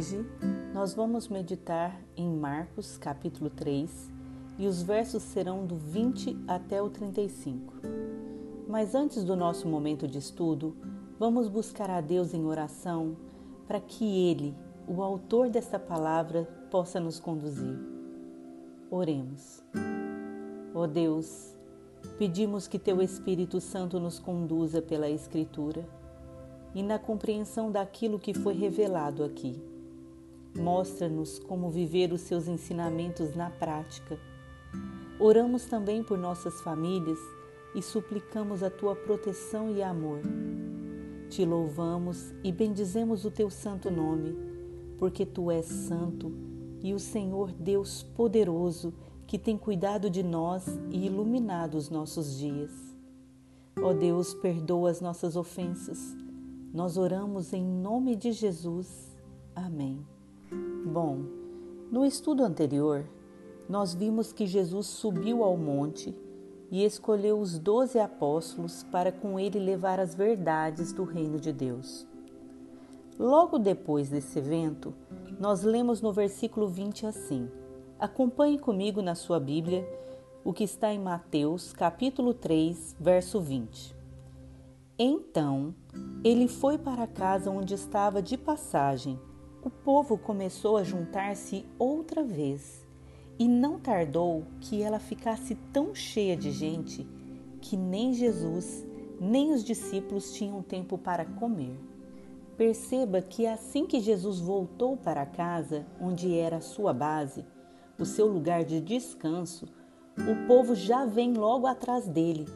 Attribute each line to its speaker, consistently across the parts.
Speaker 1: Hoje nós vamos meditar em Marcos capítulo 3 e os versos serão do 20 até o 35. Mas antes do nosso momento de estudo, vamos buscar a Deus em oração para que Ele, o autor desta palavra, possa nos conduzir. Oremos. Ó oh Deus, pedimos que Teu Espírito Santo nos conduza pela Escritura e na compreensão daquilo que foi revelado aqui. Mostra-nos como viver os seus ensinamentos na prática. Oramos também por nossas famílias e suplicamos a tua proteção e amor. Te louvamos e bendizemos o teu santo nome, porque tu és santo e o Senhor Deus poderoso que tem cuidado de nós e iluminado os nossos dias. Ó Deus, perdoa as nossas ofensas nós oramos em nome de Jesus. Amém. Bom, no estudo anterior, nós vimos que Jesus subiu ao monte e escolheu os doze apóstolos para com ele levar as verdades do reino de Deus. Logo depois desse evento, nós lemos no versículo 20 assim: Acompanhe comigo na sua Bíblia o que está em Mateus, capítulo 3, verso 20. Então ele foi para a casa onde estava de passagem. O povo começou a juntar-se outra vez, e não tardou que ela ficasse tão cheia de gente que nem Jesus nem os discípulos tinham tempo para comer. Perceba que assim que Jesus voltou para casa, onde era a sua base, o seu lugar de descanso, o povo já vem logo atrás dele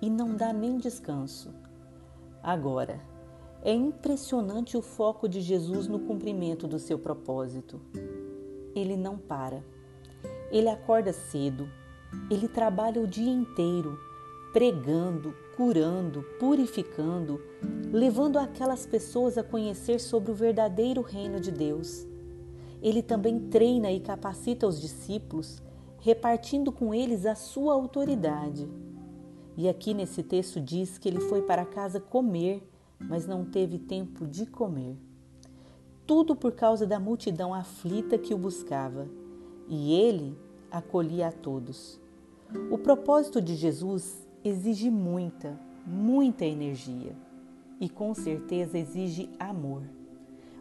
Speaker 1: e não dá nem descanso. Agora, é impressionante o foco de Jesus no cumprimento do seu propósito. Ele não para. Ele acorda cedo, ele trabalha o dia inteiro, pregando, curando, purificando, levando aquelas pessoas a conhecer sobre o verdadeiro reino de Deus. Ele também treina e capacita os discípulos, repartindo com eles a sua autoridade. E aqui nesse texto diz que ele foi para casa comer, mas não teve tempo de comer. Tudo por causa da multidão aflita que o buscava, e ele acolhia a todos. O propósito de Jesus exige muita, muita energia e com certeza exige amor.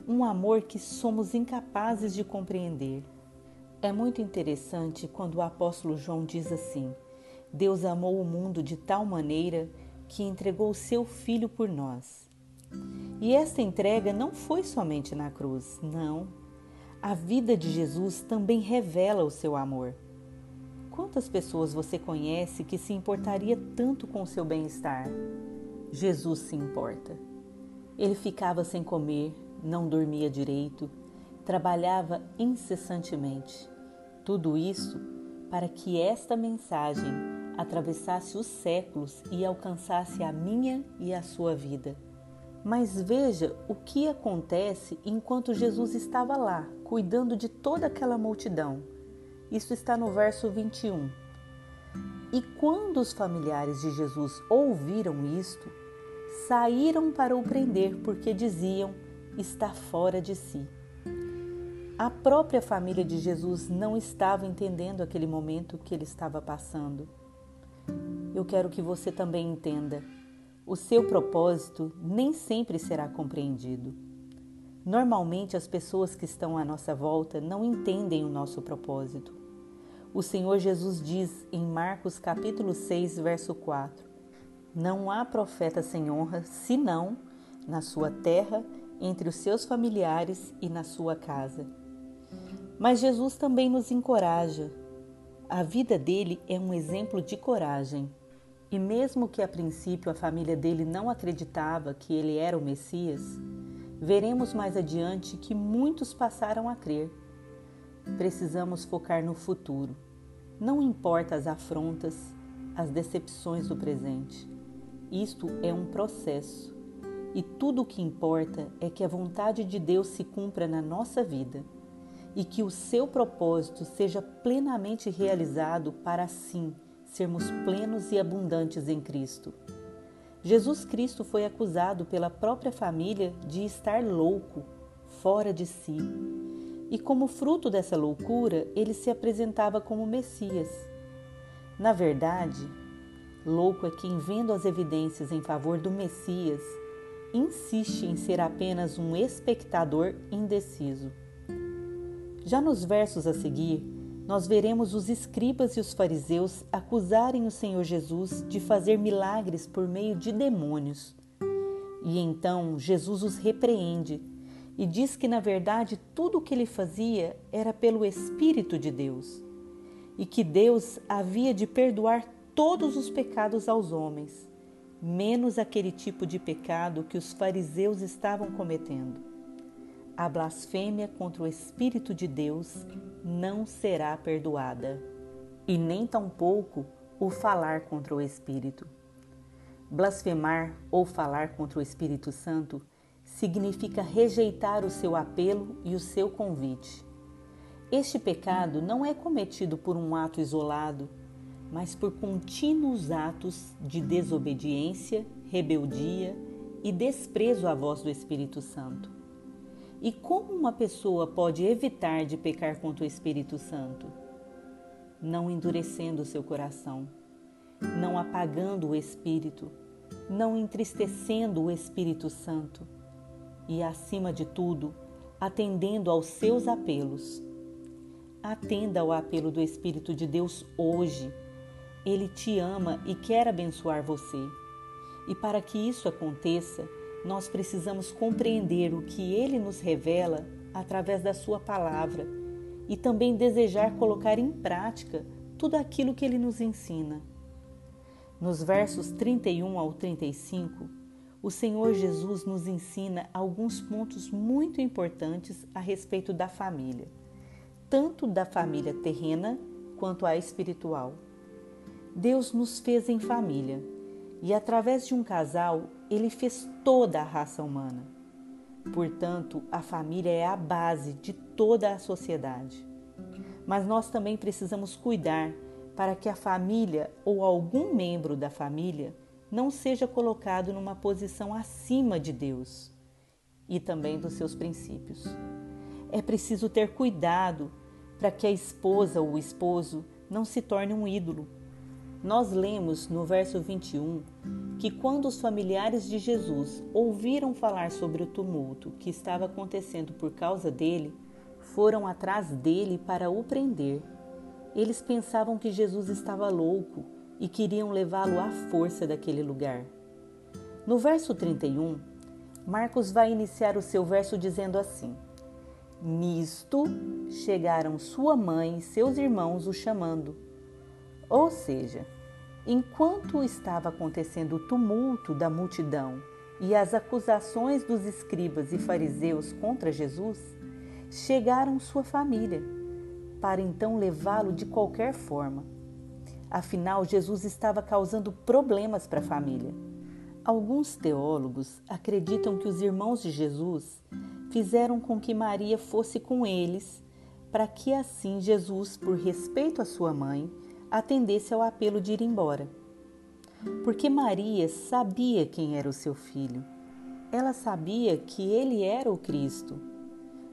Speaker 1: Um amor que somos incapazes de compreender. É muito interessante quando o apóstolo João diz assim: Deus amou o mundo de tal maneira que entregou o seu Filho por nós. E esta entrega não foi somente na cruz, não. A vida de Jesus também revela o seu amor. Quantas pessoas você conhece que se importaria tanto com o seu bem-estar? Jesus se importa. Ele ficava sem comer, não dormia direito, trabalhava incessantemente. Tudo isso para que esta mensagem atravessasse os séculos e alcançasse a minha e a sua vida. Mas veja o que acontece enquanto Jesus estava lá, cuidando de toda aquela multidão. Isso está no verso 21. E quando os familiares de Jesus ouviram isto, saíram para o prender, porque diziam: está fora de si. A própria família de Jesus não estava entendendo aquele momento que ele estava passando eu quero que você também entenda: o seu propósito nem sempre será compreendido. Normalmente, as pessoas que estão à nossa volta não entendem o nosso propósito. O Senhor Jesus diz em Marcos capítulo 6, verso 4: Não há profeta sem honra, senão na sua terra, entre os seus familiares e na sua casa. Mas Jesus também nos encoraja a vida dele é um exemplo de coragem. E mesmo que a princípio a família dele não acreditava que ele era o Messias, veremos mais adiante que muitos passaram a crer. Precisamos focar no futuro. Não importa as afrontas, as decepções do presente. Isto é um processo. E tudo o que importa é que a vontade de Deus se cumpra na nossa vida e que o seu propósito seja plenamente realizado para assim sermos plenos e abundantes em Cristo. Jesus Cristo foi acusado pela própria família de estar louco, fora de si. E como fruto dessa loucura, ele se apresentava como Messias. Na verdade, louco é quem, vendo as evidências em favor do Messias, insiste em ser apenas um espectador indeciso. Já nos versos a seguir, nós veremos os escribas e os fariseus acusarem o Senhor Jesus de fazer milagres por meio de demônios. E então Jesus os repreende e diz que, na verdade, tudo o que ele fazia era pelo Espírito de Deus e que Deus havia de perdoar todos os pecados aos homens, menos aquele tipo de pecado que os fariseus estavam cometendo a blasfêmia contra o Espírito de Deus não será perdoada, e nem tampouco o falar contra o Espírito. Blasfemar ou falar contra o Espírito Santo significa rejeitar o seu apelo e o seu convite. Este pecado não é cometido por um ato isolado, mas por contínuos atos de desobediência, rebeldia e desprezo à voz do Espírito Santo. E como uma pessoa pode evitar de pecar contra o Espírito Santo? Não endurecendo o seu coração, não apagando o Espírito, não entristecendo o Espírito Santo e, acima de tudo, atendendo aos seus apelos. Atenda ao apelo do Espírito de Deus hoje. Ele te ama e quer abençoar você. E para que isso aconteça, nós precisamos compreender o que ele nos revela através da sua palavra e também desejar colocar em prática tudo aquilo que ele nos ensina. Nos versos 31 ao 35, o Senhor Jesus nos ensina alguns pontos muito importantes a respeito da família, tanto da família terrena quanto a espiritual. Deus nos fez em família e, através de um casal, ele fez toda a raça humana. Portanto, a família é a base de toda a sociedade. Mas nós também precisamos cuidar para que a família ou algum membro da família não seja colocado numa posição acima de Deus e também dos seus princípios. É preciso ter cuidado para que a esposa ou o esposo não se torne um ídolo nós lemos no verso 21 que quando os familiares de Jesus ouviram falar sobre o tumulto que estava acontecendo por causa dele, foram atrás dele para o prender. Eles pensavam que Jesus estava louco e queriam levá-lo à força daquele lugar. No verso 31, Marcos vai iniciar o seu verso dizendo assim: Nisto chegaram sua mãe e seus irmãos o chamando. Ou seja, Enquanto estava acontecendo o tumulto da multidão e as acusações dos escribas e fariseus contra Jesus, chegaram sua família, para então levá-lo de qualquer forma. Afinal, Jesus estava causando problemas para a família. Alguns teólogos acreditam que os irmãos de Jesus fizeram com que Maria fosse com eles, para que assim Jesus, por respeito à sua mãe, atendesse ao apelo de ir embora. Porque Maria sabia quem era o seu filho. Ela sabia que ele era o Cristo,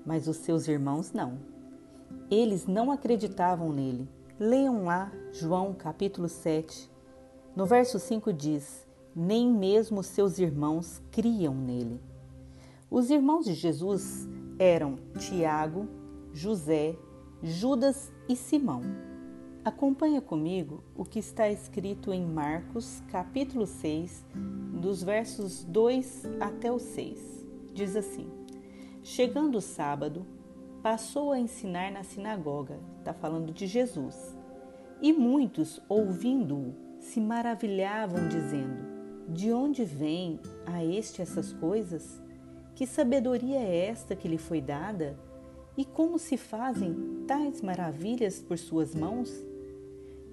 Speaker 1: mas os seus irmãos não. Eles não acreditavam nele. Leiam lá João capítulo 7. No verso 5 diz: Nem mesmo seus irmãos criam nele. Os irmãos de Jesus eram Tiago, José, Judas e Simão. Acompanha comigo o que está escrito em Marcos, capítulo 6, dos versos 2 até o 6. Diz assim: Chegando o sábado, passou a ensinar na sinagoga, está falando de Jesus. E muitos, ouvindo-o, se maravilhavam, dizendo: De onde vem a este essas coisas? Que sabedoria é esta que lhe foi dada? E como se fazem tais maravilhas por suas mãos?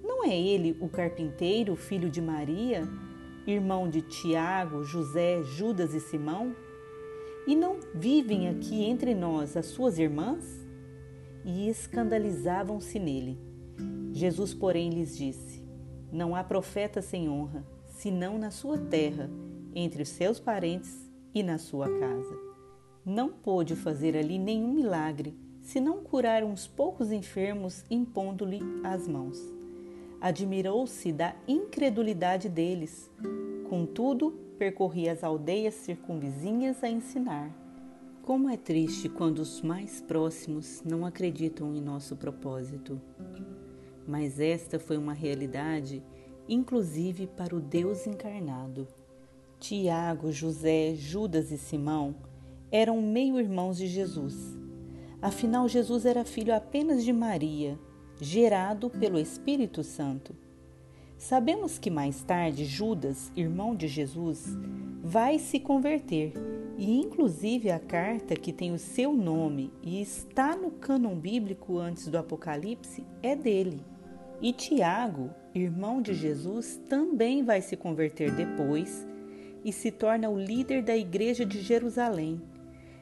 Speaker 1: Não é ele o carpinteiro, filho de Maria, irmão de Tiago, José, Judas e Simão? E não vivem aqui entre nós as suas irmãs? E escandalizavam-se nele. Jesus, porém, lhes disse: Não há profeta sem honra, senão na sua terra, entre os seus parentes e na sua casa. não pôde fazer ali nenhum milagre, senão curar uns poucos enfermos impondo-lhe as mãos. Admirou-se da incredulidade deles. Contudo, percorria as aldeias circunvizinhas a ensinar. Como é triste quando os mais próximos não acreditam em nosso propósito. Mas esta foi uma realidade, inclusive para o Deus encarnado. Tiago, José, Judas e Simão eram meio-irmãos de Jesus. Afinal, Jesus era filho apenas de Maria, gerado pelo Espírito Santo. Sabemos que mais tarde Judas, irmão de Jesus, vai se converter e, inclusive, a carta que tem o seu nome e está no cânon bíblico antes do Apocalipse é dele. E Tiago, irmão de Jesus, também vai se converter depois e se torna o líder da igreja de Jerusalém.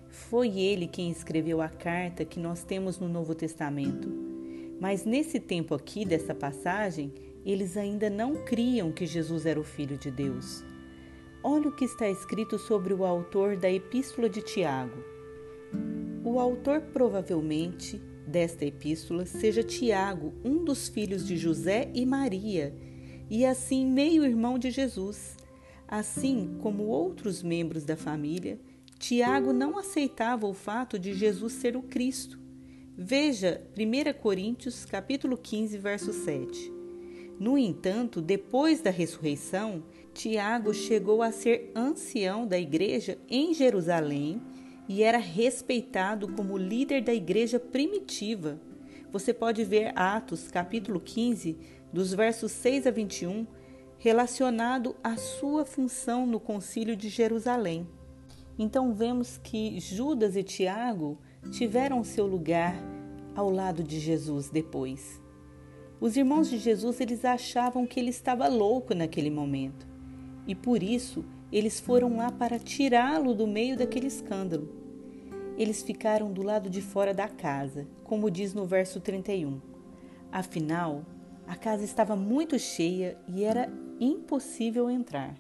Speaker 1: Foi ele quem escreveu a carta que nós temos no Novo Testamento. Mas nesse tempo aqui dessa passagem, eles ainda não criam que Jesus era o Filho de Deus. Olha o que está escrito sobre o autor da Epístola de Tiago. O autor provavelmente desta epístola seja Tiago, um dos filhos de José e Maria, e assim meio-irmão de Jesus. Assim como outros membros da família, Tiago não aceitava o fato de Jesus ser o Cristo. Veja 1 Coríntios capítulo 15, verso 7. No entanto, depois da ressurreição, Tiago chegou a ser ancião da igreja em Jerusalém e era respeitado como líder da igreja primitiva. Você pode ver Atos capítulo 15, dos versos 6 a 21, relacionado à sua função no Concílio de Jerusalém. Então vemos que Judas e Tiago tiveram seu lugar ao lado de Jesus depois. Os irmãos de Jesus eles achavam que ele estava louco naquele momento e por isso eles foram lá para tirá-lo do meio daquele escândalo. Eles ficaram do lado de fora da casa, como diz no verso 31. Afinal, a casa estava muito cheia e era impossível entrar.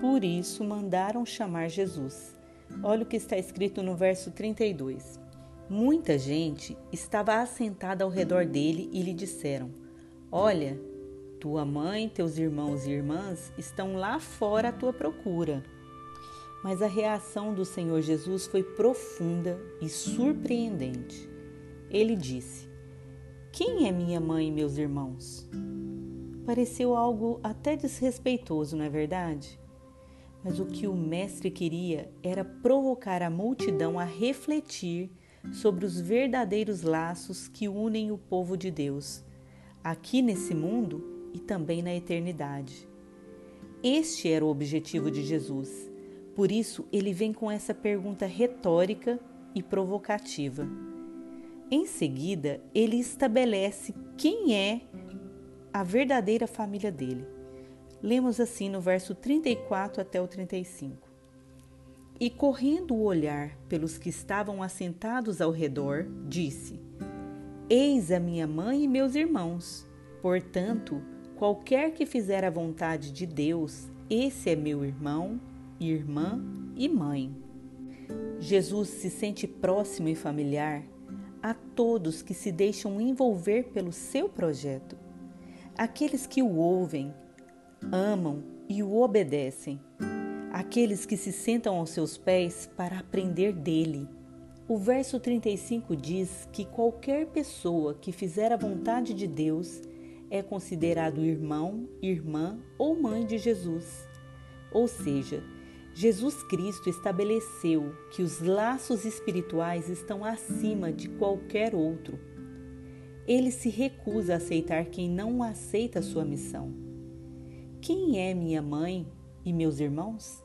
Speaker 1: Por isso mandaram chamar Jesus. Olha o que está escrito no verso 32. Muita gente estava assentada ao redor dele e lhe disseram: Olha, tua mãe, teus irmãos e irmãs estão lá fora à tua procura. Mas a reação do Senhor Jesus foi profunda e surpreendente. Ele disse: quem é minha mãe e meus irmãos? Pareceu algo até desrespeitoso, não é verdade? Mas o que o mestre queria era provocar a multidão a refletir sobre os verdadeiros laços que unem o povo de Deus, aqui nesse mundo e também na eternidade. Este era o objetivo de Jesus. Por isso, ele vem com essa pergunta retórica e provocativa. Em seguida, ele estabelece quem é a verdadeira família dele. Lemos assim no verso 34 até o 35. E correndo o olhar pelos que estavam assentados ao redor, disse: Eis a minha mãe e meus irmãos. Portanto, qualquer que fizer a vontade de Deus, esse é meu irmão, irmã e mãe. Jesus se sente próximo e familiar a todos que se deixam envolver pelo seu projeto, aqueles que o ouvem, amam e o obedecem, aqueles que se sentam aos seus pés para aprender dele. O verso 35 diz que qualquer pessoa que fizer a vontade de Deus é considerado irmão, irmã ou mãe de Jesus. Ou seja, Jesus Cristo estabeleceu que os laços espirituais estão acima de qualquer outro. Ele se recusa a aceitar quem não aceita sua missão. Quem é minha mãe e meus irmãos?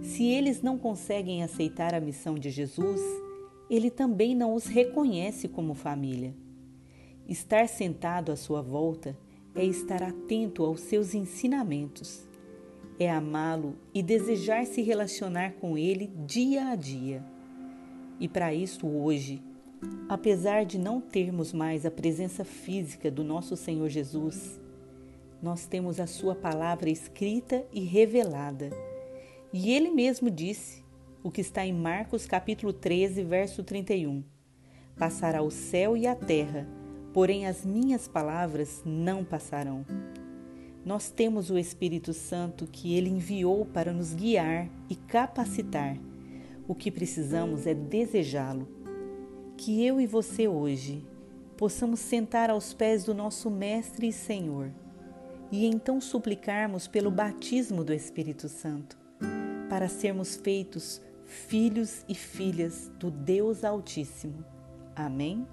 Speaker 1: Se eles não conseguem aceitar a missão de Jesus, ele também não os reconhece como família. Estar sentado à sua volta é estar atento aos seus ensinamentos é amá-lo e desejar se relacionar com ele dia a dia. E para isso, hoje, apesar de não termos mais a presença física do nosso Senhor Jesus, nós temos a Sua palavra escrita e revelada. E Ele mesmo disse: o que está em Marcos capítulo 13, verso 31. Passará o céu e a terra, porém as minhas palavras não passarão. Nós temos o Espírito Santo que ele enviou para nos guiar e capacitar. O que precisamos é desejá-lo. Que eu e você hoje possamos sentar aos pés do nosso Mestre e Senhor e então suplicarmos pelo batismo do Espírito Santo, para sermos feitos filhos e filhas do Deus Altíssimo. Amém?